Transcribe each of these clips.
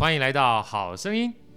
欢迎来到好声音。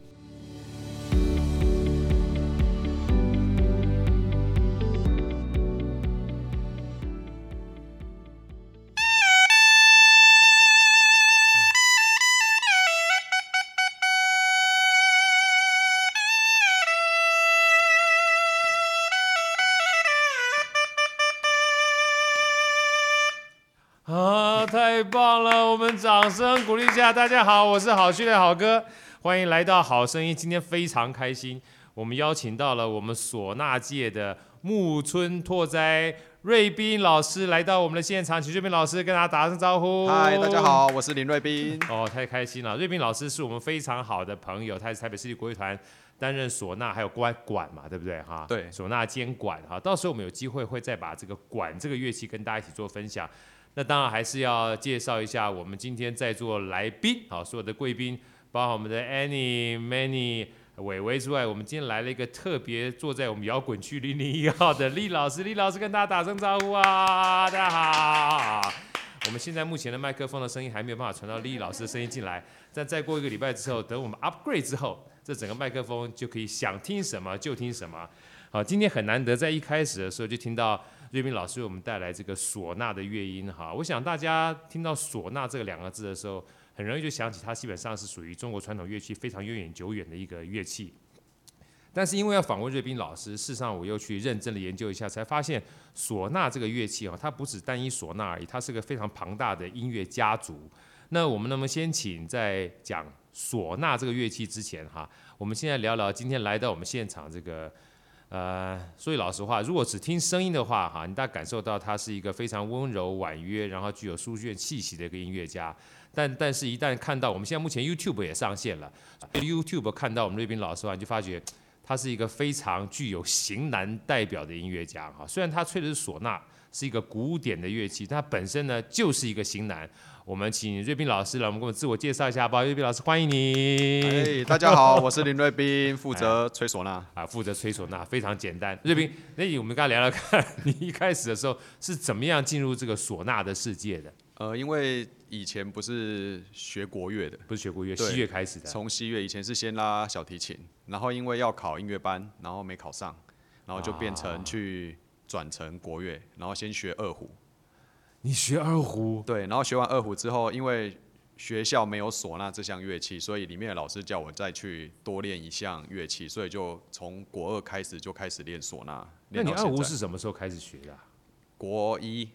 声鼓励一下。大家好，我是好训练好哥，欢迎来到好声音。今天非常开心，我们邀请到了我们唢呐界的木村拓哉瑞斌老师来到我们的现场，请瑞斌老师跟大家打声招呼。嗨，大家好，我是林瑞斌。哦，太开心了！瑞斌老师是我们非常好的朋友，他是台北市立国乐团担任唢呐还有管管嘛，对不对哈？对，唢呐兼管哈。到时候我们有机会会再把这个管这个乐器跟大家一起做分享。那当然还是要介绍一下我们今天在座来宾，好，所有的贵宾，包括我们的 Annie、Many、伟伟之外，我们今天来了一个特别坐在我们摇滚区零零一号的厉老师，厉老师跟大家打声招呼啊，大家好。我们现在目前的麦克风的声音还没有办法传到厉老师的声音进来，但再过一个礼拜之后，等我们 upgrade 之后，这整个麦克风就可以想听什么就听什么。好，今天很难得在一开始的时候就听到。瑞斌老师为我们带来这个唢呐的乐音哈，我想大家听到唢呐这两个字的时候，很容易就想起它基本上是属于中国传统乐器非常悠远久远的一个乐器。但是因为要访问瑞斌老师，事实上我又去认真的研究一下，才发现唢呐这个乐器啊，它不止单一唢呐而已，它是个非常庞大的音乐家族。那我们能不能先请在讲唢呐这个乐器之前哈，我们现在聊聊今天来到我们现场这个。呃，说句老实话，如果只听声音的话，哈，你大概感受到他是一个非常温柔婉约，然后具有书卷气息的一个音乐家。但但是，一旦看到我们现在目前 YouTube 也上线了，YouTube 看到我们瑞斌老师啊，你就发觉他是一个非常具有型男代表的音乐家。哈，虽然他吹的是唢呐，是一个古典的乐器，它本身呢就是一个型男。我们请瑞斌老师来，我们给我们自我介绍一下吧。瑞斌老师，欢迎你。哎，大家好，我是林瑞斌，负责吹唢呐。啊，负责吹唢呐，非常简单。瑞斌，那我们刚才聊聊看，你一开始的时候是怎么样进入这个唢呐的世界的？呃，因为以前不是学国乐的，不是学国乐，西乐开始的。从西乐以前是先拉小提琴，然后因为要考音乐班，然后没考上，然后就变成去转成国乐，然后先学二胡。你学二胡？对，然后学完二胡之后，因为学校没有唢呐这项乐器，所以里面的老师叫我再去多练一项乐器，所以就从国二开始就开始练唢呐。那你二胡是什么时候开始学的啊？国一，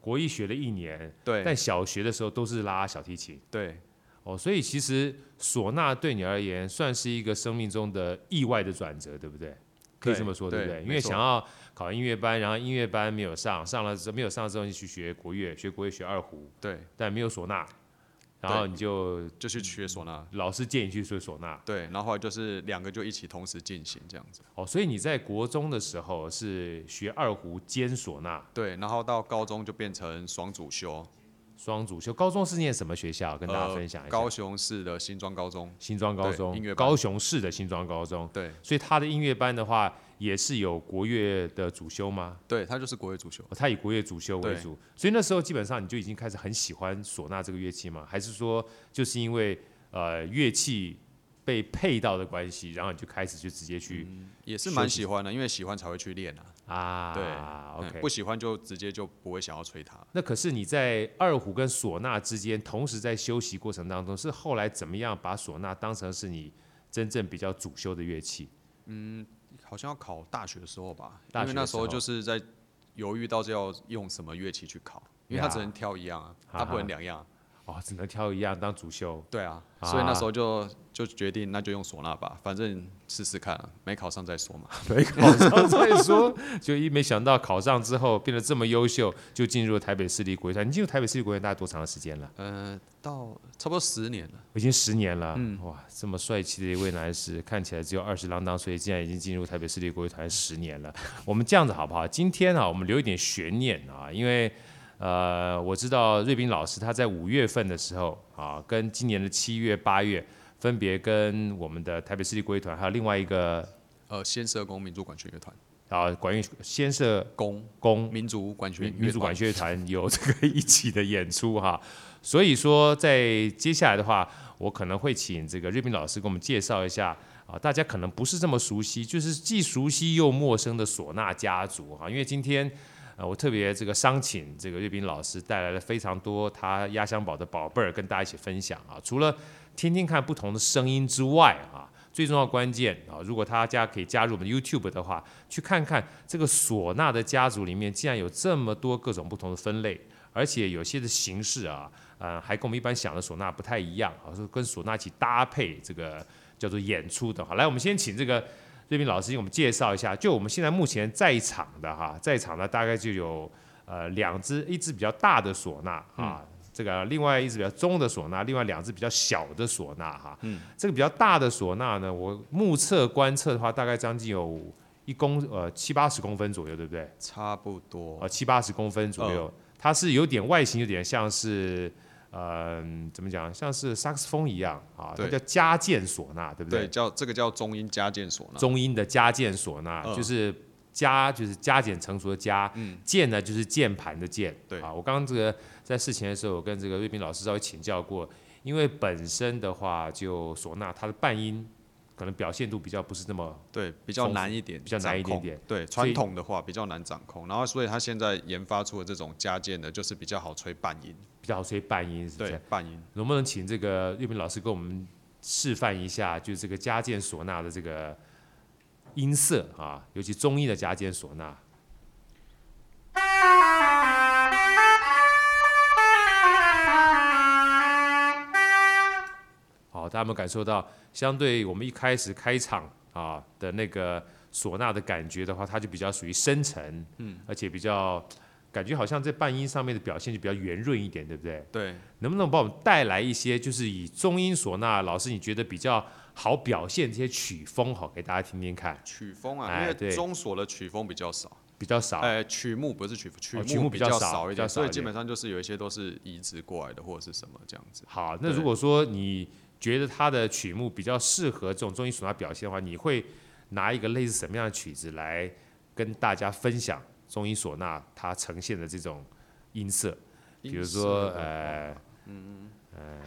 国一学了一年。对。但小学的时候都是拉小提琴。对。哦，所以其实唢呐对你而言算是一个生命中的意外的转折，对不对？可以这么说，对，对不对？因为想要考音乐班，然后音乐班没有上，上了之后没有上之后，你去学国乐，学国乐学二胡，对，但没有唢呐，然后你就就去学唢呐，老师建议去学唢呐，对，然后后来就是两个就一起同时进行这样子。哦，所以你在国中的时候是学二胡兼唢呐，对，然后到高中就变成双主修。双主修，高中是念什么学校？跟大家分享一下。呃、高雄市的新庄高中。新庄高中。音乐。高雄市的新庄高中。对。所以他的音乐班的话，也是有国乐的主修吗？对，他就是国乐主修。他以国乐主修为主。所以那时候基本上你就已经开始很喜欢唢呐这个乐器吗？还是说就是因为呃乐器被配到的关系，然后你就开始就直接去？嗯、也是蛮喜欢的，因为喜欢才会去练啊。啊，对，OK，不喜欢就直接就不会想要吹它。那可是你在二胡跟唢呐之间，同时在修习过程当中，是后来怎么样把唢呐当成是你真正比较主修的乐器？嗯，好像要考大学的时候吧，因为那时候就是在犹豫到底要用什么乐器去考，因为它只能挑一样啊，它不能两样。哦，只能挑一样当主修。对啊，所以那时候就就决定，那就用唢呐吧，反正试试看，没考上再说嘛。没考上再说，就一没想到考上之后变得这么优秀，就进入了台北市立国乐团。你进入台北市立国乐团大概多长的时间了？呃，到差不多十年了。已经十年了。嗯。哇，这么帅气的一位男士，看起来只有二十郎当岁，竟然已经进入台北市立国乐团十年了。我们这样子好不好？今天啊，我们留一点悬念啊，因为。呃，我知道瑞斌老师他在五月份的时候啊，跟今年的七月、八月，分别跟我们的台北市立国乐团，还有另外一个呃，先社工民族管弦乐团，啊，管乐先社工工民族管弦民族管乐团有这个 一起的演出哈。所以说，在接下来的话，我可能会请这个瑞斌老师给我们介绍一下啊，大家可能不是这么熟悉，就是既熟悉又陌生的唢呐家族哈。因为今天。呃，我特别这个商请这个岳斌老师带来了非常多他压箱宝的宝贝儿跟大家一起分享啊。除了听听看不同的声音之外啊，最重要关键啊，如果大家可以加入我们 YouTube 的话，去看看这个唢呐的家族里面竟然有这么多各种不同的分类，而且有些的形式啊，呃，还跟我们一般想的唢呐不太一样啊，是跟唢呐一起搭配这个叫做演出的。好，来，我们先请这个。瑞斌老师给我们介绍一下，就我们现在目前在场的哈，在场的大概就有呃两只，一只比较大的唢呐啊，嗯、这个另外一只比较中的唢呐，另外两只比较小的唢呐哈。嗯。这个比较大的唢呐呢，我目测观测的话，大概将近有一公呃七八十公分左右，对不对？差不多。呃，七八十公分左右，呃、它是有点外形，有点像是。呃，怎么讲？像是萨克斯风一样啊，它叫加键唢呐，对不对？对，叫这个叫中音加键唢呐。中音的加键唢呐，嗯、就是加就是加减乘除的加，嗯，键呢就是键盘的键。对啊，我刚刚这个在事前的时候，我跟这个瑞斌老师稍微请教过，因为本身的话就唢呐，它的半音。可能表现度比较不是那么对，比较难一点，比较难一点点。对，传统的话比较难掌控，然后所以他现在研发出的这种加键的，就是比较好吹半音，比较好吹半音，是不是？半音。能不能请这个瑞斌老师给我们示范一下，就是这个加键唢呐的这个音色啊，尤其中音的加键唢呐。好，大家有没有感受到？相对我们一开始开场啊的那个唢呐的感觉的话，它就比较属于深沉，嗯，而且比较感觉好像在半音上面的表现就比较圆润一点，对不对？对。能不能帮我们带来一些，就是以中音唢呐，老师你觉得比较好表现这些曲风，好给大家听听看。曲风啊，因为中唢的曲风比较少，比较少。哎，曲目不是曲曲目比较少一点，所以基本上就是有一些都是移植过来的或者是什么这样子。好，那如果说你。觉得他的曲目比较适合这种中音唢呐表现的话，你会拿一个类似什么样的曲子来跟大家分享中音唢呐它呈现的这种音色？比如说，呃，嗯呃。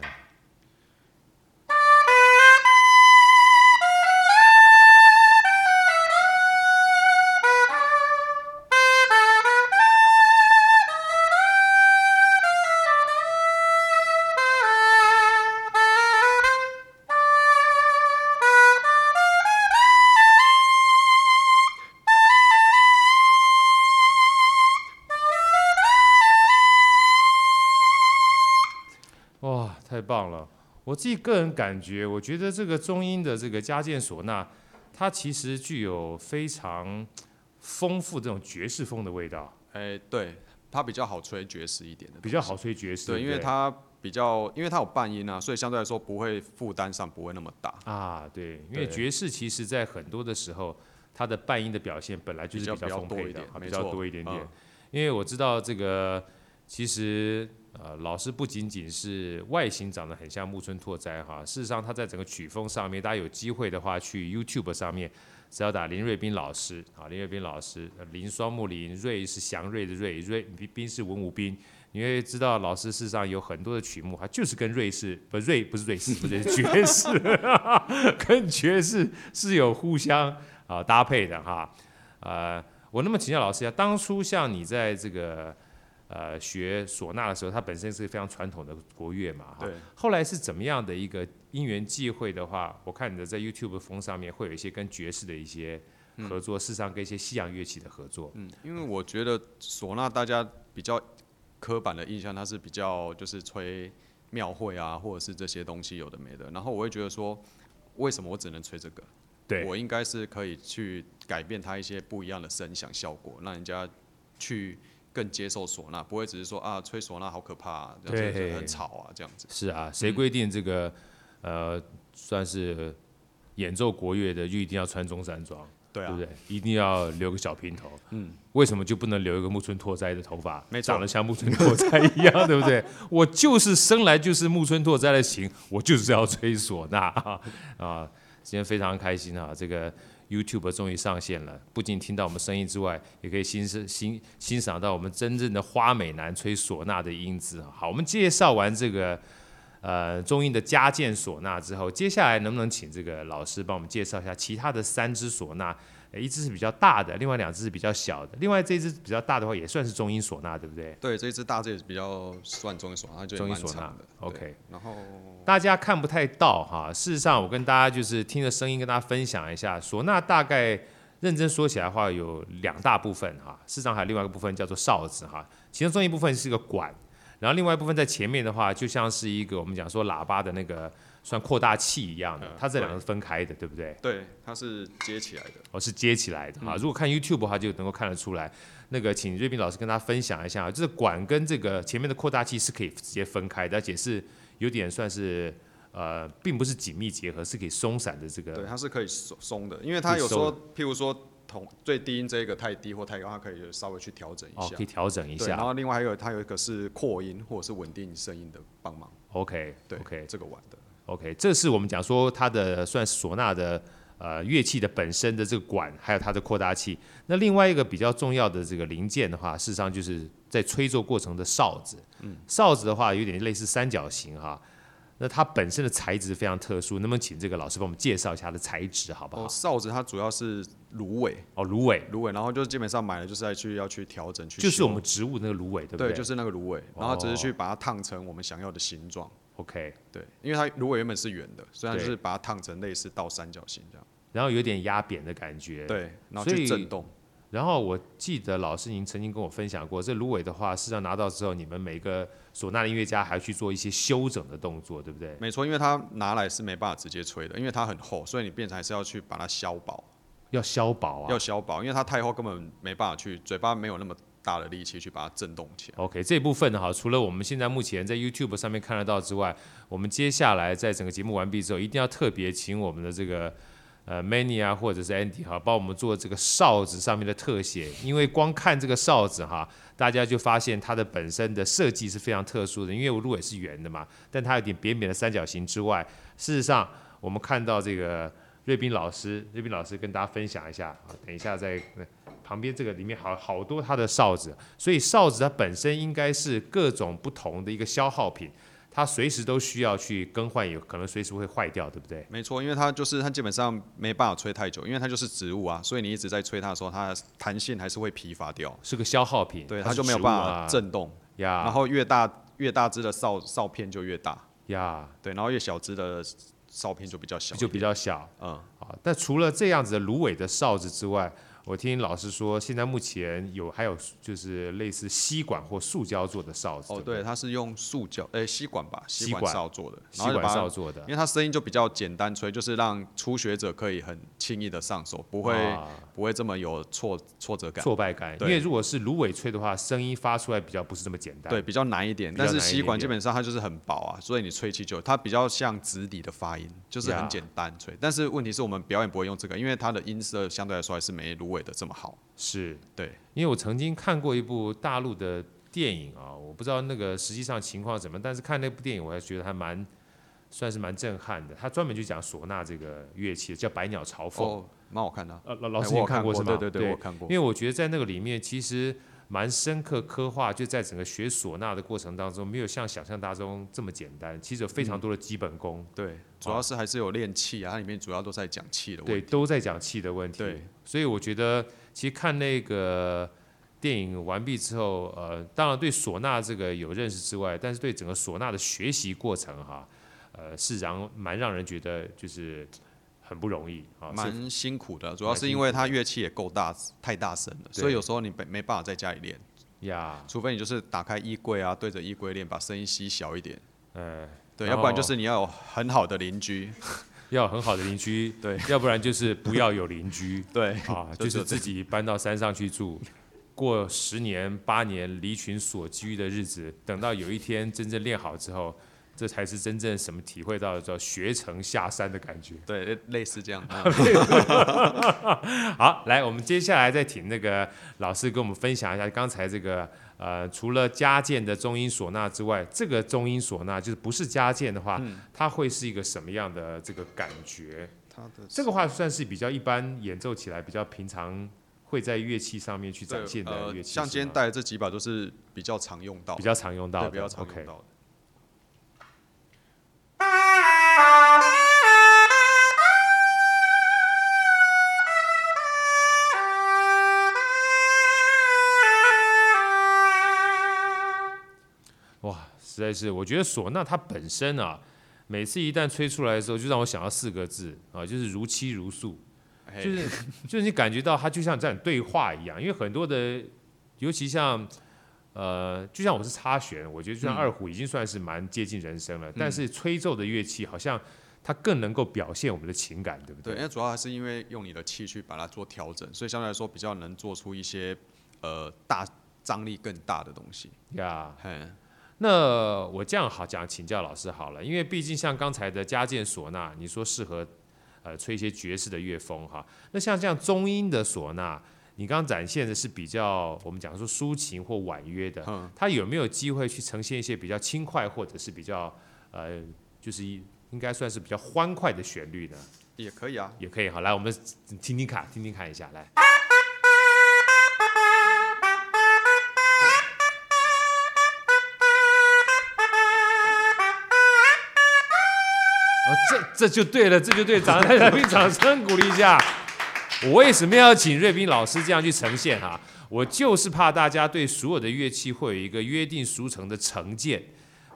棒了！我自己个人感觉，我觉得这个中音的这个加键唢呐，它其实具有非常丰富这种爵士风的味道。哎，对，它比较好吹爵士一点的，比较好吹爵士。对，因为它比较，因为它有半音啊，所以相对来说不会负担上不会那么大。啊，对，因为爵士其实在很多的时候，它的半音的表现本来就是比较丰沛的，比较多一点点。因为我知道这个其实。呃，老师不仅仅是外形长得很像木村拓哉哈，事实上他在整个曲风上面，大家有机会的话去 YouTube 上面，只要打林瑞斌老师啊，林瑞斌老师，林双木林，瑞是祥瑞的瑞，瑞斌是文武斌，你会知道老师事实上有很多的曲目，他就是跟瑞士不瑞不是瑞士，不是爵士，跟爵士是有互相啊搭配的哈。呃，我那么请教老师一下，当初像你在这个。呃，学唢呐的时候，它本身是非常传统的国乐嘛，哈。对。后来是怎么样的一个因缘际会的话，我看你的在 YouTube 风上面会有一些跟爵士的一些合作，嗯、事实上跟一些西洋乐器的合作。嗯，因为我觉得唢呐大家比较刻板的印象，它是比较就是吹庙会啊，或者是这些东西有的没的。然后我会觉得说，为什么我只能吹这个？对。我应该是可以去改变它一些不一样的声响效果，让人家去。更接受唢呐，不会只是说啊，吹唢呐好可怕，啊，这样子很吵啊，这样子。是啊，谁规定这个、嗯、呃，算是演奏国乐的就一定要穿中山装？对啊，对不对？一定要留个小平头。嗯。为什么就不能留一个木村拓哉的头发？没。长得像木村拓哉一样，对不对？我就是生来就是木村拓哉的型，我就是要吹唢呐啊！啊，今天非常开心啊，这个。YouTube 终于上线了，不仅听到我们声音之外，也可以欣赏欣欣赏到我们真正的花美男吹唢呐的音质。好，我们介绍完这个呃中音的加键唢呐之后，接下来能不能请这个老师帮我们介绍一下其他的三支唢呐？一只是比较大的，另外两只是比较小的。另外这只比较大的话，也算是中音唢呐，对不对？对，这只大这也是比较算中音唢呐，就中音唢呐。OK，然后大家看不太到哈，事实上我跟大家就是听着声音跟大家分享一下，唢呐大概认真说起来的话有两大部分哈，事实上还有另外一个部分叫做哨子哈，其中中一部分是一个管，然后另外一部分在前面的话就像是一个我们讲说喇叭的那个。算扩大器一样的，它这两个是分开的，对不对？对，它是接起来的。哦，是接起来的哈。如果看 YouTube 的话，就能够看得出来。那个，请瑞斌老师跟大家分享一下，就是管跟这个前面的扩大器是可以直接分开的，而且是有点算是呃，并不是紧密结合，是可以松散的这个。对，它是可以松松的，因为它有时候，譬如说同最低音这个太低或太高，它可以稍微去调整一下。哦，可以调整一下。然后另外还有它有一个是扩音或者是稳定声音的帮忙。OK，对，OK，这个玩的。OK，这是我们讲说它的算唢呐的呃乐器的本身的这个管，还有它的扩大器。那另外一个比较重要的这个零件的话，事实上就是在吹奏过程的哨子。嗯，哨子的话有点类似三角形哈。那它本身的材质非常特殊，能不能请这个老师帮我们介绍一下它的材质好不好？哦，哨子它主要是芦苇。哦，芦苇，芦苇，然后就是基本上买了就是要去要去调整去。就是我们植物那个芦苇，对不对？对，就是那个芦苇，然后只是去把它烫成我们想要的形状。OK，对，因为它芦苇原本是圆的，所以它就是把它烫成类似倒三角形这样，然后有点压扁的感觉，对，然后去震动。然后我记得老师您曾经跟我分享过，这芦苇的话，事实上拿到之后，你们每个唢呐音乐家还要去做一些修整的动作，对不对？没错，因为它拿来是没办法直接吹的，因为它很厚，所以你变成还是要去把它削薄，要削薄啊，要削薄，因为它太厚根本没办法去，嘴巴没有那么。大的力气去把它震动起来。OK，这部分呢，哈，除了我们现在目前在 YouTube 上面看得到之外，我们接下来在整个节目完毕之后，一定要特别请我们的这个呃 Many 啊，或者是 Andy 哈，帮我们做这个哨子上面的特写。因为光看这个哨子哈，大家就发现它的本身的设计是非常特殊的。因为芦也是圆的嘛，但它有点扁扁的三角形之外，事实上我们看到这个瑞斌老师，瑞斌老师跟大家分享一下啊，等一下再。旁边这个里面好好多它的哨子，所以哨子它本身应该是各种不同的一个消耗品，它随时都需要去更换，有可能随时会坏掉，对不对？没错，因为它就是它基本上没办法吹太久，因为它就是植物啊，所以你一直在吹它的时候，它的弹性还是会疲乏掉，是个消耗品，对，它就没有办法震动呀。然后越大越大只的哨哨片就越大呀，对，然后越小只的哨片就比较小，就比较小，嗯，好。但除了这样子的芦苇的哨子之外，我听老师说，现在目前有还有就是类似吸管或塑胶做的哨子。哦，对，它是用塑胶，诶，吸管吧，吸管哨做的，吸管哨做的，因为它声音就比较简单吹，就是让初学者可以很轻易的上手，不会、啊、不会这么有挫挫折感、挫败感。因为如果是芦苇吹的话，声音发出来比较不是这么简单，对，比较难一点。但是吸管基本上它就是很薄啊，所以你吹气就它比较像直笛的发音，就是很简单吹。但是问题是我们表演不会用这个，因为它的音色相对来说还是没芦苇的这么好。是对，因为我曾经看过一部大陆的电影啊，我不知道那个实际上情况怎么，但是看那部电影我还觉得还蛮算是蛮震撼的。他专门就讲唢呐这个乐器，叫《百鸟朝凤》，哦，蛮好看的。呃，老老师有看过是吗？对对对，对，我看过。因为我觉得在那个里面其实蛮深刻刻画，就在整个学唢呐的过程当中，没有像想象当中这么简单，其实有非常多的基本功。嗯、对，主要是还是有练气啊，它里面主要都在讲气的问题。对，都在讲气的问题。对，所以我觉得。其实看那个电影完毕之后，呃，当然对唢呐这个有认识之外，但是对整个唢呐的学习过程哈，呃，是让蛮让人觉得就是很不容易啊，蛮辛苦的。主要是因为它乐器也够大，太大声了，所以有时候你没没办法在家里练呀，除非你就是打开衣柜啊，对着衣柜练，把声音吸小一点。呃，对，要不然就是你要有很好的邻居。要有很好的邻居，对，要不然就是不要有邻居，对，啊，就是自己搬到山上去住，过十年八年离群所居的日子，等到有一天真正练好之后，这才是真正什么体会到的叫学成下山的感觉，对，类似这样。好，来，我们接下来再请那个老师跟我们分享一下刚才这个。呃，除了加键的中音唢呐之外，这个中音唢呐就是不是加键的话，嗯，它会是一个什么样的这个感觉？它的这个话算是比较一般演奏起来比较平常会在乐器上面去展现的乐器，呃，像今天带的这几把都是比较常用到，比较常用到的，比较常用到的。Okay 实在是，我觉得唢呐它本身啊，每次一旦吹出来的时候，就让我想到四个字啊，就是如泣如诉，就是就是你感觉到它就像在对话一样。因为很多的，尤其像呃，就像我是插弦，我觉得就像二胡已经算是蛮接近人声了。嗯、但是吹奏的乐器好像它更能够表现我们的情感，对不对？对，因为主要还是因为用你的气去把它做调整，所以相对来说比较能做出一些呃大张力更大的东西。呀，嘿。那我这样好讲，请教老师好了，因为毕竟像刚才的加键唢呐，你说适合呃吹一些爵士的乐风哈。那像这样中音的唢呐，你刚刚展现的是比较我们讲说抒情或婉约的，嗯，它有没有机会去呈现一些比较轻快或者是比较呃就是应该算是比较欢快的旋律呢？也可以啊，也可以好，来我们听听看，听听看一下来。这就对了，这就对，掌声，掌声鼓励一下。我为什么要请瑞斌老师这样去呈现哈？我就是怕大家对所有的乐器会有一个约定俗成的成见。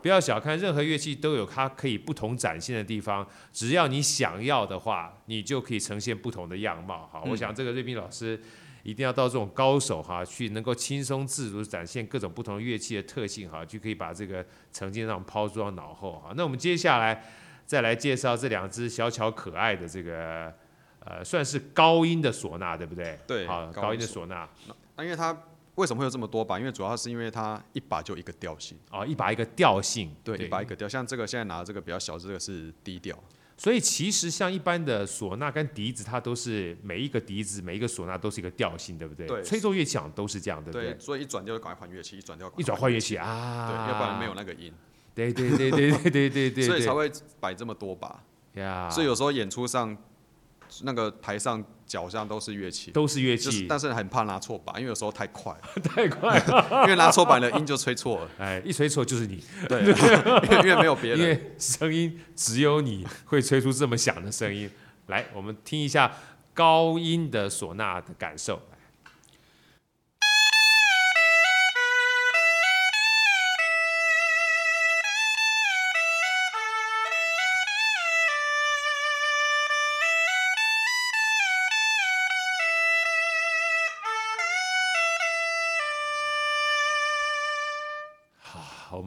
不要小看任何乐器都有它可以不同展现的地方，只要你想要的话，你就可以呈现不同的样貌。哈，我想这个瑞斌老师一定要到这种高手哈，去能够轻松自如展现各种不同乐器的特性哈，就可以把这个成见上抛诸到脑后哈。那我们接下来。再来介绍这两只小巧可爱的这个，呃，算是高音的唢呐，对不对？对，好，高音的唢呐。那因为它为什么会有这么多把？因为主要是因为它一把就一个调性。哦，一把一个调性。对，对一把一个调。像这个现在拿的这个比较小，这个是低调。所以其实像一般的唢呐跟笛子，它都是每一个笛子、每一个唢呐都是一个调性，对不对？对。吹奏乐器都是这样，对不对？对。所以一转调就赶快换乐器，一转调。一转换乐器啊。对，要不然没有那个音。对对对对对对对对。所以才会摆这么多把。Yeah. 所以有时候演出上，那个台上脚上都是乐器，都是乐器，就是，但是很怕拿错把，因为有时候太快，太快。了，因为拿错把的音就吹错了，哎，一吹错就是你，对，因为没有别人，因为声音只有你会吹出这么响的声音。来，我们听一下高音的唢呐的感受。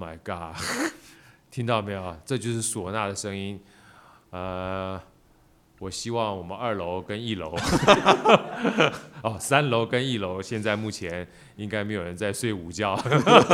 My god！听到没有？这就是唢呐的声音。呃，我希望我们二楼跟一楼，哦，三楼跟一楼，现在目前应该没有人在睡午觉，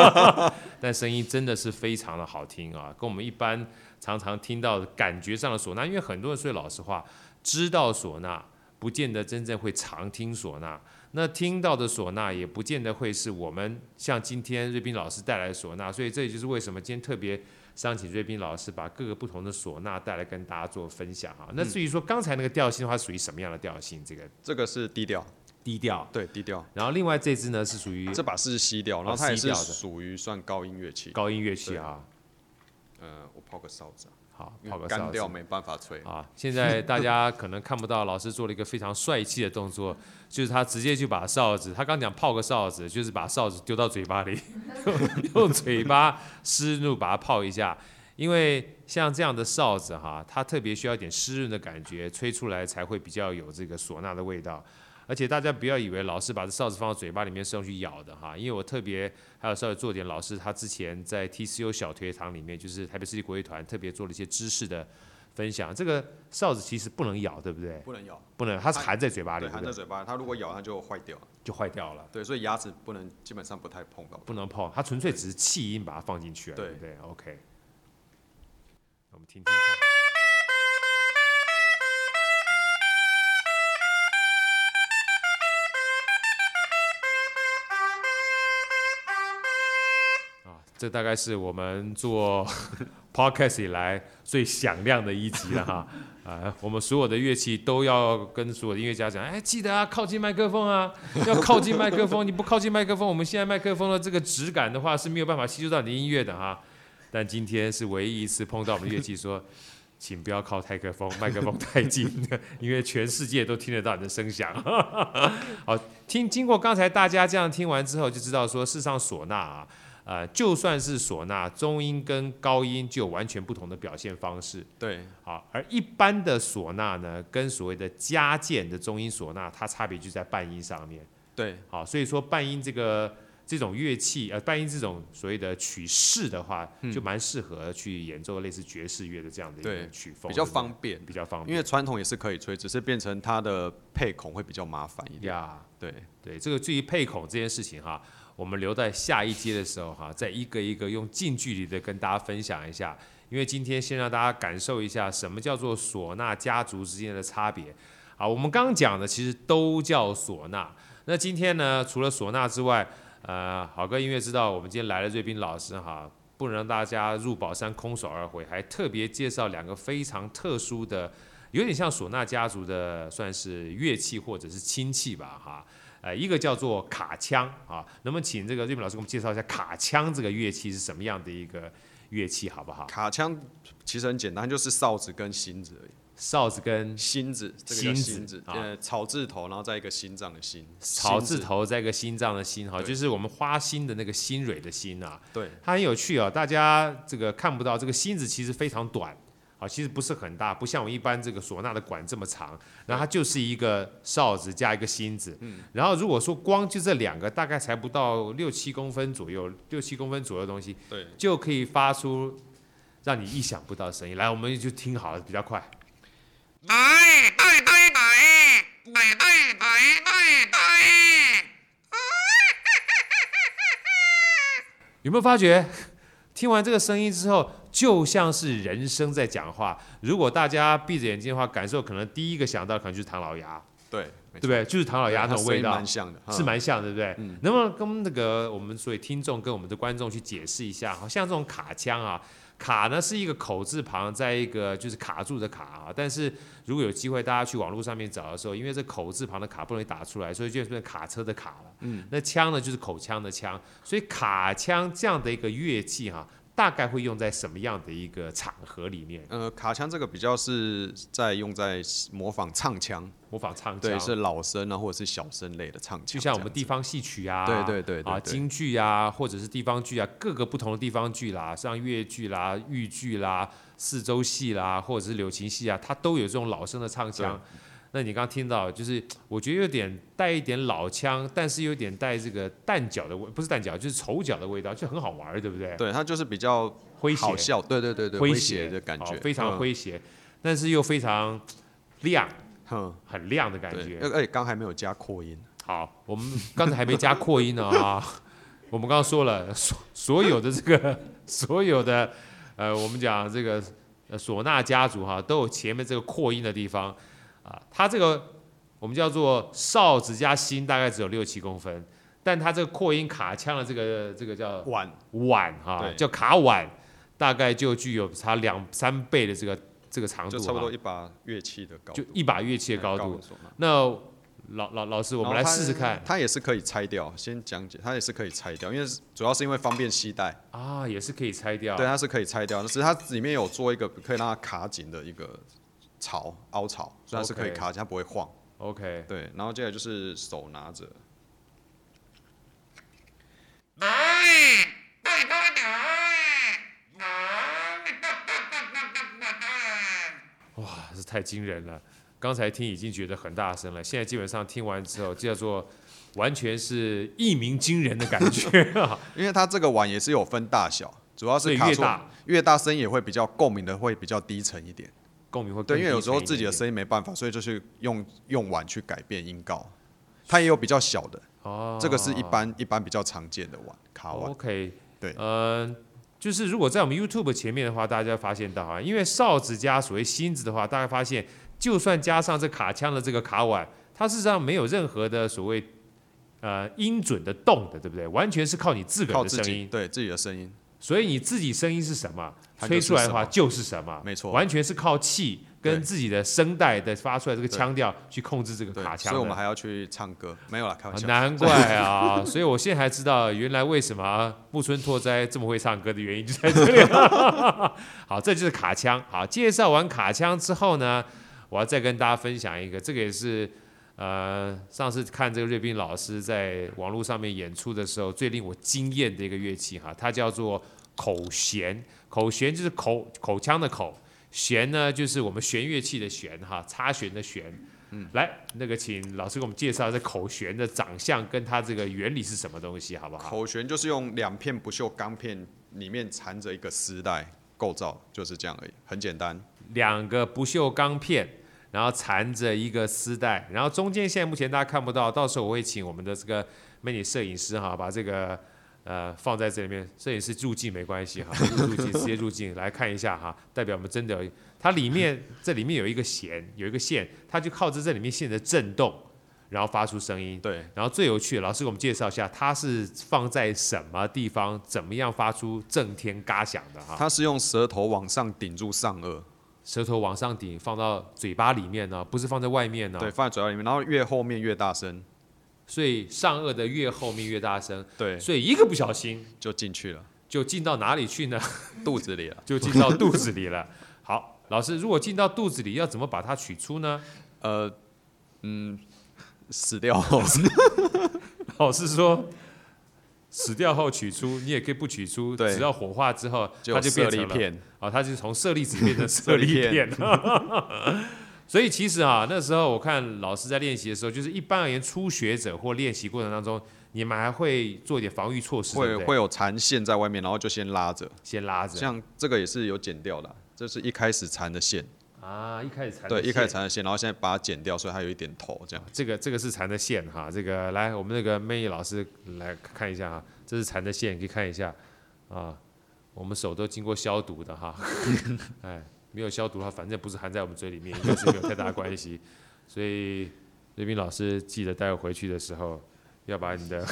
但声音真的是非常的好听啊，跟我们一般常常听到的感觉上的唢呐，因为很多人说老实话，知道唢呐，不见得真正会常听唢呐。那听到的唢呐也不见得会是我们像今天瑞斌老师带来的唢呐，所以这也就是为什么今天特别想请瑞斌老师把各个不同的唢呐带来跟大家做分享哈。那至于说刚才那个调性的话，属于什么样的调性？这个这个是低调，低调，对，低调。然后另外这支呢是属于这把是西调，然后它也是属于算高音乐器，高音乐器啊。呃，我抛个哨子。好，泡个干掉没办法吹啊！现在大家可能看不到，老师做了一个非常帅气的动作，就是他直接就把哨子，他刚讲泡个哨子，就是把哨子丢到嘴巴里，用嘴巴湿润把它泡一下。因为像这样的哨子哈，它特别需要一点湿润的感觉，吹出来才会比较有这个唢呐的味道。而且大家不要以为老师把这哨子放到嘴巴里面是用去咬的哈，因为我特别还有稍微做点老师他之前在 TCU 小学堂里面，就是台北市立国乐团特别做了一些知识的分享。这个哨子其实不能咬，对不对？不能咬，不能，它是含在嘴巴里，对，含在嘴巴，它如果咬它就坏掉，就坏掉了。对，所以牙齿不能，基本上不太碰到。不能碰，它纯粹只是气音把它放进去对不对？OK，我们听听看。这大概是我们做 podcast 以来最响亮的一集了哈。啊，我们所有的乐器都要跟所有的音乐家讲，哎，记得啊，靠近麦克风啊，要靠近麦克风。你不靠近麦克风，我们现在麦克风的这个质感的话是没有办法吸收到你的音乐的哈。但今天是唯一一次碰到我们乐器说，请不要靠麦克风，麦克风太近，因为全世界都听得到你的声响。好，听经过刚才大家这样听完之后，就知道说，事实上唢呐啊。呃，就算是唢呐，中音跟高音就有完全不同的表现方式。对，好，而一般的唢呐呢，跟所谓的加键的中音唢呐，它差别就在半音上面。对，好，所以说半音这个这种乐器，呃，半音这种所谓的曲式的话，嗯、就蛮适合去演奏类似爵士乐的这样的一个曲风，比较方便，比较方便。因为传统也是可以吹，只是变成它的配孔会比较麻烦一点。呀，对对，这个至于配孔这件事情哈。我们留在下一阶的时候，哈，再一个一个用近距离的跟大家分享一下。因为今天先让大家感受一下什么叫做唢呐家族之间的差别。啊，我们刚讲的其实都叫唢呐。那今天呢，除了唢呐之外，呃，好歌音乐知道我们今天来了瑞斌老师哈，不能让大家入宝山空手而回，还特别介绍两个非常特殊的，有点像唢呐家族的，算是乐器或者是亲戚吧，哈。呃，一个叫做卡腔啊，能不能请这个瑞敏老师给我们介绍一下卡腔这个乐器是什么样的一个乐器，好不好？卡腔其实很简单，就是哨子跟芯子而已。哨子跟芯子，心子，呃，草字头，然后再一个心脏的心。草字头再一个心脏的心，哈，就是我们花心的那个心蕊的心啊。对，它很有趣啊，大家这个看不到，这个心子其实非常短。啊，其实不是很大，不像我们一般这个唢呐的管这么长，然后它就是一个哨子加一个芯子，嗯，然后如果说光就这两个，大概才不到六七公分左右，六七公分左右的东西，对，就可以发出让你意想不到的声音。来，我们就听好了，比较快。有没有发觉？听完这个声音之后，就像是人声在讲话。如果大家闭着眼睛的话，感受可能第一个想到可能就是唐老鸭，对，对不对？就是唐老鸭那种味道，蛮像的，是蛮像的，对不对？嗯、能不能跟那个我们所有听众跟我们的观众去解释一下？好像这种卡腔啊。卡呢是一个口字旁，在一个就是卡住的卡啊。但是如果有机会大家去网络上面找的时候，因为这口字旁的卡不容易打出来，所以就变成卡车的卡了。嗯，那枪呢就是口腔的枪，所以卡枪这样的一个乐器哈。大概会用在什么样的一个场合里面？呃，卡腔这个比较是在用在模仿唱腔，模仿唱腔，对，是老生啊，或者是小生类的唱腔，就像我们地方戏曲啊，对对对，对，啊，京剧啊，或者是地方剧啊，各个不同的地方剧啦，像粤剧啦、豫剧啦、四周戏啦，或者是柳琴戏啊，它都有这种老生的唱腔。那你刚刚听到，就是 我觉得有点带一点老腔，但是有点带这个蛋饺的味，不是蛋饺，就是丑角的味道，就很好玩，对不对？对，它就是比较诙谐，好笑，对对对对，诙谐的感觉，非常诙谐，但是又非常亮，很亮的感觉。而且，刚还没有加扩音。好，我们刚才还没加扩音呢啊。我们刚刚说了，所所有的这个 所有的呃，我们讲这个唢呐家族哈，都有前面这个扩音的地方。啊，它这个我们叫做哨子加心，大概只有六七公分，但它这个扩音卡腔的这个这个叫碗碗哈，叫卡碗，大概就具有差两三倍的这个这个长度，就差不多一把乐器的高度，就一把乐器的高度。那老老老师，我们来试试看，它也是可以拆掉，先讲解，它也是可以拆掉，因为主要是因为方便携带啊，也是可以拆掉，对，它是可以拆掉，但是它里面有做一个可以让它卡紧的一个。槽凹槽，所以它是可以卡，它不会晃。OK，对，然后接下来就是手拿着。哇，这太惊人了！刚才听已经觉得很大声了，现在基本上听完之后，叫做完全是一鸣惊人的感觉。因为它这个碗也是有分大小，主要是卡越大越大声也会比较共鸣的会比较低沉一点。共鸣会对，因为有时候自己的声音没办法，所以就是用用碗去改变音高。它也有比较小的，哦，这个是一般一般比较常见的碗卡碗。OK，对，嗯、呃，就是如果在我们 YouTube 前面的话，大家发现到啊，因为哨子加所谓芯子的话，大家发现就算加上这卡腔的这个卡碗，它事实上没有任何的所谓呃音准的动的，对不对？完全是靠你自个的声音，对自己的声音。所以你自己声音是什么，吹出来的话就是什么，没错完全是靠气跟自己的声带的发出来这个腔调去控制这个卡，腔所以我们。还要去唱歌，没有了，开玩笑。难怪啊，所以我现在才知道，原来为什么木村拓哉这么会唱歌的原因就在这里。好，这就是卡腔。好，介绍完卡腔之后呢，我要再跟大家分享一个，这个也是呃上次看这个瑞斌老师在网络上面演出的时候最令我惊艳的一个乐器哈，它叫做口弦。口弦就是口口腔的口。弦呢，就是我们弦乐器的弦哈，擦弦的弦。嗯，来，那个请老师给我们介绍这口弦的长相跟它这个原理是什么东西，好不好？口弦就是用两片不锈钢片，里面缠着一个丝带，构造就是这样而已，很简单。两个不锈钢片，然后缠着一个丝带，然后中间现在目前大家看不到，到时候我会请我们的这个美女摄影师哈，把这个。呃，放在这里面，摄影师入镜没关系哈，入镜直接入镜来看一下哈，代表我们真的有，它里面这里面有一个弦，有一个线，它就靠着这里面线的震动，然后发出声音。对，然后最有趣，老师给我们介绍一下，它是放在什么地方，怎么样发出震天嘎响的哈？它是用舌头往上顶住上顎，舌头往上顶，放到嘴巴里面呢，不是放在外面呢。对，放在嘴巴里面，然后越后面越大声。所以上颚的越后面越大声，对，所以一个不小心就进去了，就进到哪里去呢？肚子里了，就进到肚子里了。好，老师，如果进到肚子里，要怎么把它取出呢？呃，嗯，死掉后，老师 说，死掉后取出，你也可以不取出，对。只要火化之后，它就就变成了。啊，它就从舍利子变成 舍利片。所以其实啊，那时候我看老师在练习的时候，就是一般而言，初学者或练习过程当中，你们还会做一点防御措施，会会有缠线在外面，然后就先拉着，先拉着。像这个也是有剪掉的啊，这是一开始缠的线，啊，一开始缠的对，一开始缠的线，然后现在把它剪掉，所以它有一点头这样。这个这个是缠的线哈，这个来我们那个 May 老师来看一下哈，这是缠的线，你可以看一下啊，我们手都经过消毒的哈，哎。没有消毒的话，反正不是含在我们嘴里面，应该是没有太大关系。所以瑞斌老师记得待会回去的时候要把你的，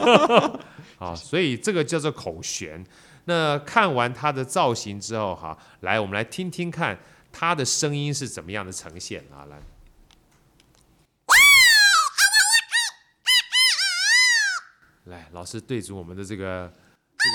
好，所以这个叫做口弦。那看完它的造型之后，哈，来我们来听听看他的声音是怎么样的呈现啊，来。来，老师对准我们的这个这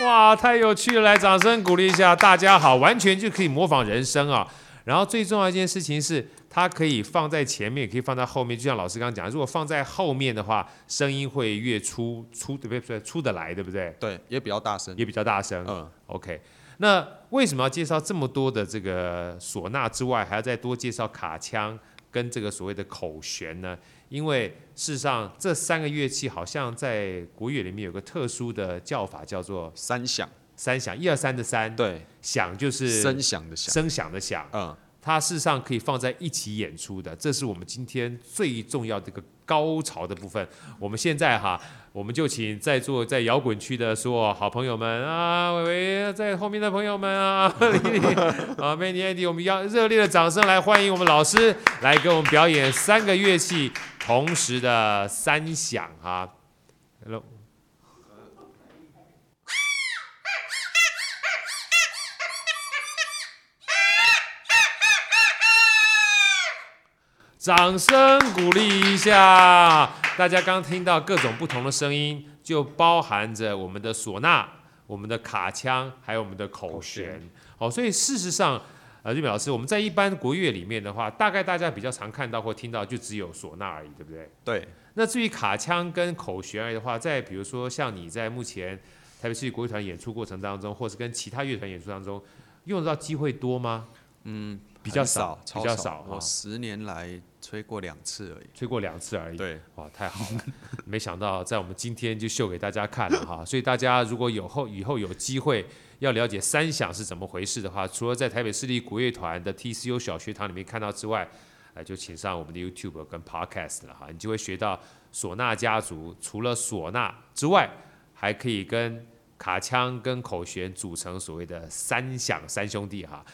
个。哇，太有趣了！来，掌声鼓励一下，大家好，完全就可以模仿人声啊。然后最重要一件事情是，它可以放在前面，也可以放在后面。就像老师刚刚讲，如果放在后面的话，声音会越出出，对不对？出得来，对不对？对，也比较大声，也比较大声。嗯，OK。那为什么要介绍这么多的这个唢呐之外，还要再多介绍卡腔跟这个所谓的口弦呢？因为事实上，这三个乐器好像在国乐里面有个特殊的叫法，叫做三响。三响，一二三的三，对，响就是声响的响，声响的响。嗯，它事实上可以放在一起演出的，这是我们今天最重要的一个高潮的部分。我们现在哈，我们就请在座在摇滚区的所有好朋友们啊，伟伟在后面的朋友们啊，丽丽啊，美妮、安迪，我们要热烈的掌声来欢迎我们老师来给我们表演三个乐器同时的三响哈。Hello。掌声鼓励一下！大家刚听到各种不同的声音，就包含着我们的唢呐、我们的卡腔，还有我们的口弦。好，所以事实上，呃，瑞敏老师，我们在一般国乐里面的话，大概大家比较常看到或听到，就只有唢呐而已，对不对？对。那至于卡腔跟口弦而已的话，在比如说像你在目前台北市立国乐团演出过程当中，或是跟其他乐团演出当中，用得到机会多吗？嗯。比较少，少比较少。我十年来吹过两次而已，吹过两次而已。对，哇，太好了！没想到在我们今天就秀给大家看了哈。所以大家如果有后以后有机会要了解三响是怎么回事的话，除了在台北市立国乐团的 TCU 小学堂里面看到之外，哎，就请上我们的 YouTube 跟 Podcast 了哈。你就会学到唢呐家族除了唢呐之外，还可以跟卡腔跟口弦组成所谓的三响三兄弟哈。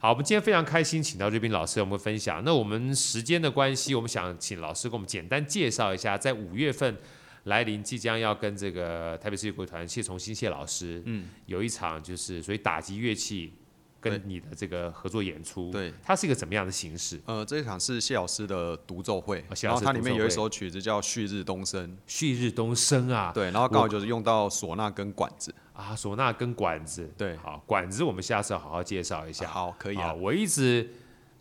好，我们今天非常开心，请到瑞斌老师跟我们分享。那我们时间的关系，我们想请老师给我们简单介绍一下，在五月份来临，即将要跟这个台北市立国乐团谢崇新谢老师，嗯，有一场就是所以打击乐器跟你的这个合作演出。对，它是一个怎么样的形式？呃，这一场是谢老师的独奏会，哦、然后它里面有一首曲子叫《旭日东升》。旭日东升啊，对，然后刚好就是用到唢呐跟管子。啊，唢呐跟管子，对，好，管子我们下次要好好介绍一下。啊、好，可以啊。我一直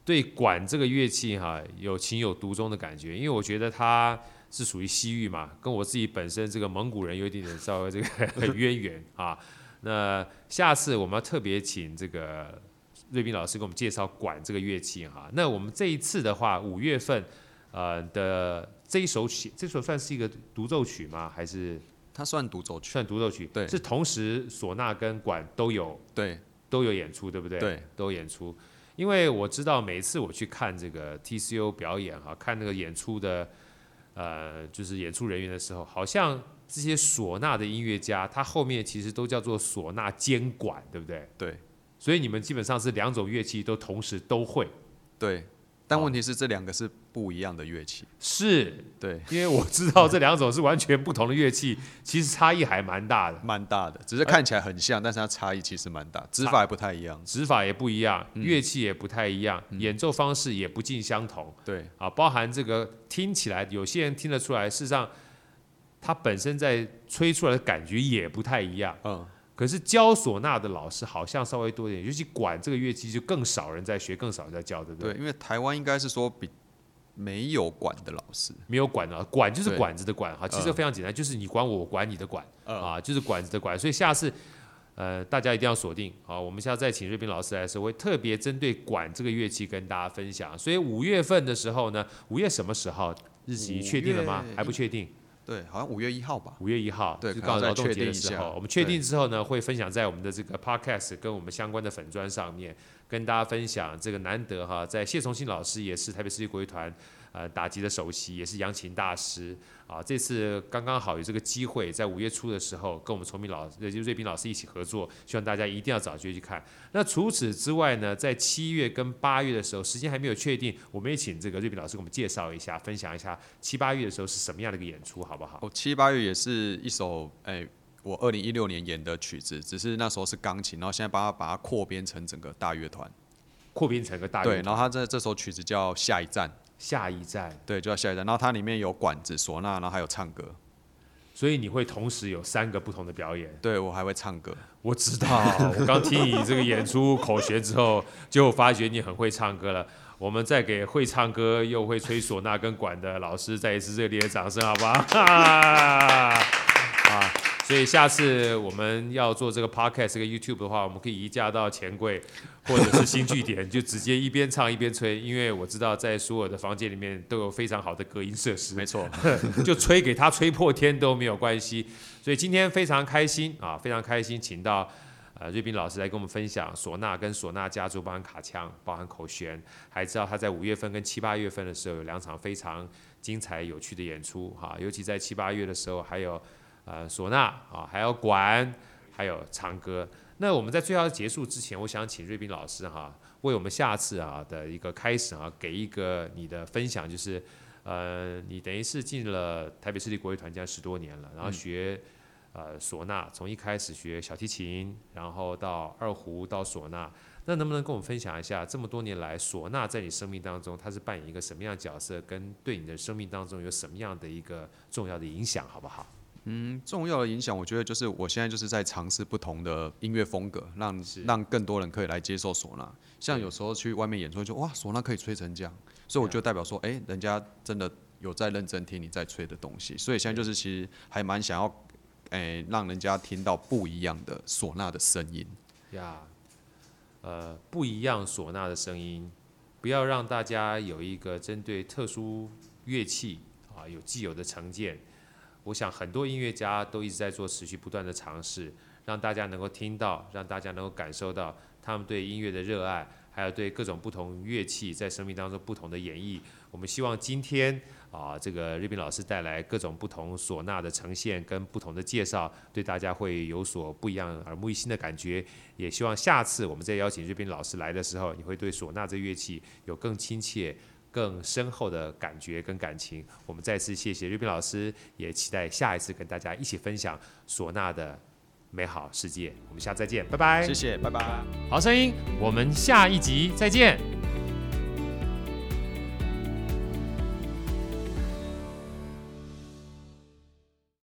对管这个乐器哈有情有独钟的感觉，因为我觉得它是属于西域嘛，跟我自己本身这个蒙古人有一点点稍微这个 很渊源啊。那下次我们要特别请这个瑞斌老师给我们介绍管这个乐器哈。那我们这一次的话，五月份呃的这一首曲，这首算是一个独奏曲吗？还是？它算独奏曲，算独奏曲，对，是同时唢呐跟管都有，对，都有演出，对不对？对，都有演出。因为我知道每次我去看这个 TCO 表演哈，看那个演出的，呃，就是演出人员的时候，好像这些唢呐的音乐家，他后面其实都叫做唢呐监管，对不对？对。所以你们基本上是两种乐器都同时都会。对。但问题是，这两个是不一样的乐器。是，对，因为我知道这两种是完全不同的乐器，其实差异还蛮大的。蛮大的，只是看起来很像，但是它差异其实蛮大，指法也不太一样。指法也不一样，乐器也不太一样，嗯、演奏方式也不尽相同。对，啊，包含这个听起来，有些人听得出来，事实上，它本身在吹出来的感觉也不太一样。嗯。可是教唢呐的老师好像稍微多一点，尤其管这个乐器就更少人在学，更少人在教，对不对？对，因为台湾应该是说比没有管的老师，没有管的，管就是管子的管哈，其实非常简单，就是你管我，我管你的管，嗯、啊，就是管子的管。所以下次呃大家一定要锁定，好，我们下次再请瑞斌老师来的时候，会特别针对管这个乐器跟大家分享。所以五月份的时候呢，五月什么时候日期确定了吗？还不确定。对，好像五月一号吧。五月一号，对，就刚好劳动节的时候，我们确定之后呢，会分享在我们的这个 podcast 跟我们相关的粉砖上面，跟大家分享这个难得哈，在谢崇信老师也是台北市立国乐团。呃，打击的首席也是扬琴大师啊，这次刚刚好有这个机会，在五月初的时候跟我们崇明老师，也就是瑞斌老师一起合作，希望大家一定要找机会去看。那除此之外呢，在七月跟八月的时候，时间还没有确定，我们也请这个瑞斌老师给我们介绍一下，分享一下七八月的时候是什么样的一个演出，好不好？哦，七八月也是一首，哎，我二零一六年演的曲子，只是那时候是钢琴，然后现在把它把它扩编成整个大乐团，扩编成个大乐团。对，然后它这这首曲子叫下一站。下一站，对，就要下一站。然后它里面有管子、唢呐，然后还有唱歌，所以你会同时有三个不同的表演。对，我还会唱歌。我知道，我刚听你这个演出口诀之后，就发觉你很会唱歌了。我们再给会唱歌又会吹唢呐跟管的老师再一次热烈的掌声，好不好？啊！所以下次我们要做这个 podcast 这个 YouTube 的话，我们可以移驾到钱柜或者是新据点，就直接一边唱一边吹。因为我知道在所有的房间里面都有非常好的隔音设施，没错，就吹给他吹破天都没有关系。所以今天非常开心啊，非常开心，请到呃瑞斌老师来跟我们分享唢呐跟唢呐家族，包含卡腔，包含口弦，还知道他在五月份跟七八月份的时候有两场非常精彩有趣的演出哈，尤其在七八月的时候还有。呃，唢呐啊，还有管，还有唱歌。那我们在最后结束之前，我想请瑞斌老师哈，为我们下次啊的一个开始啊，给一个你的分享，就是呃，你等于是进了台北市立国乐团将近十多年了，然后学呃唢呐，从一开始学小提琴，然后到二胡到唢呐，那能不能跟我们分享一下，这么多年来唢呐在你生命当中，它是扮演一个什么样的角色，跟对你的生命当中有什么样的一个重要的影响，好不好？嗯，重要的影响，我觉得就是我现在就是在尝试不同的音乐风格，让让更多人可以来接受唢呐。像有时候去外面演出，就哇，唢呐可以吹成这样，所以我就代表说，哎、欸，人家真的有在认真听你在吹的东西。所以现在就是其实还蛮想要，哎、欸，让人家听到不一样的唢呐的声音。呀，呃，不一样唢呐的声音，不要让大家有一个针对特殊乐器啊有既有的成见。我想很多音乐家都一直在做持续不断的尝试，让大家能够听到，让大家能够感受到他们对音乐的热爱，还有对各种不同乐器在生命当中不同的演绎。我们希望今天啊，这个瑞斌老师带来各种不同唢呐的呈现跟不同的介绍，对大家会有所不一样、耳目一新的感觉。也希望下次我们再邀请瑞斌老师来的时候，你会对唢呐这乐器有更亲切、更深厚的感觉跟感情。我们再次谢谢瑞斌老师，也期待下一次跟大家一起分享唢呐的美好世界。我们下次再见，拜拜。谢谢，拜拜。好声音，我们下一集再见。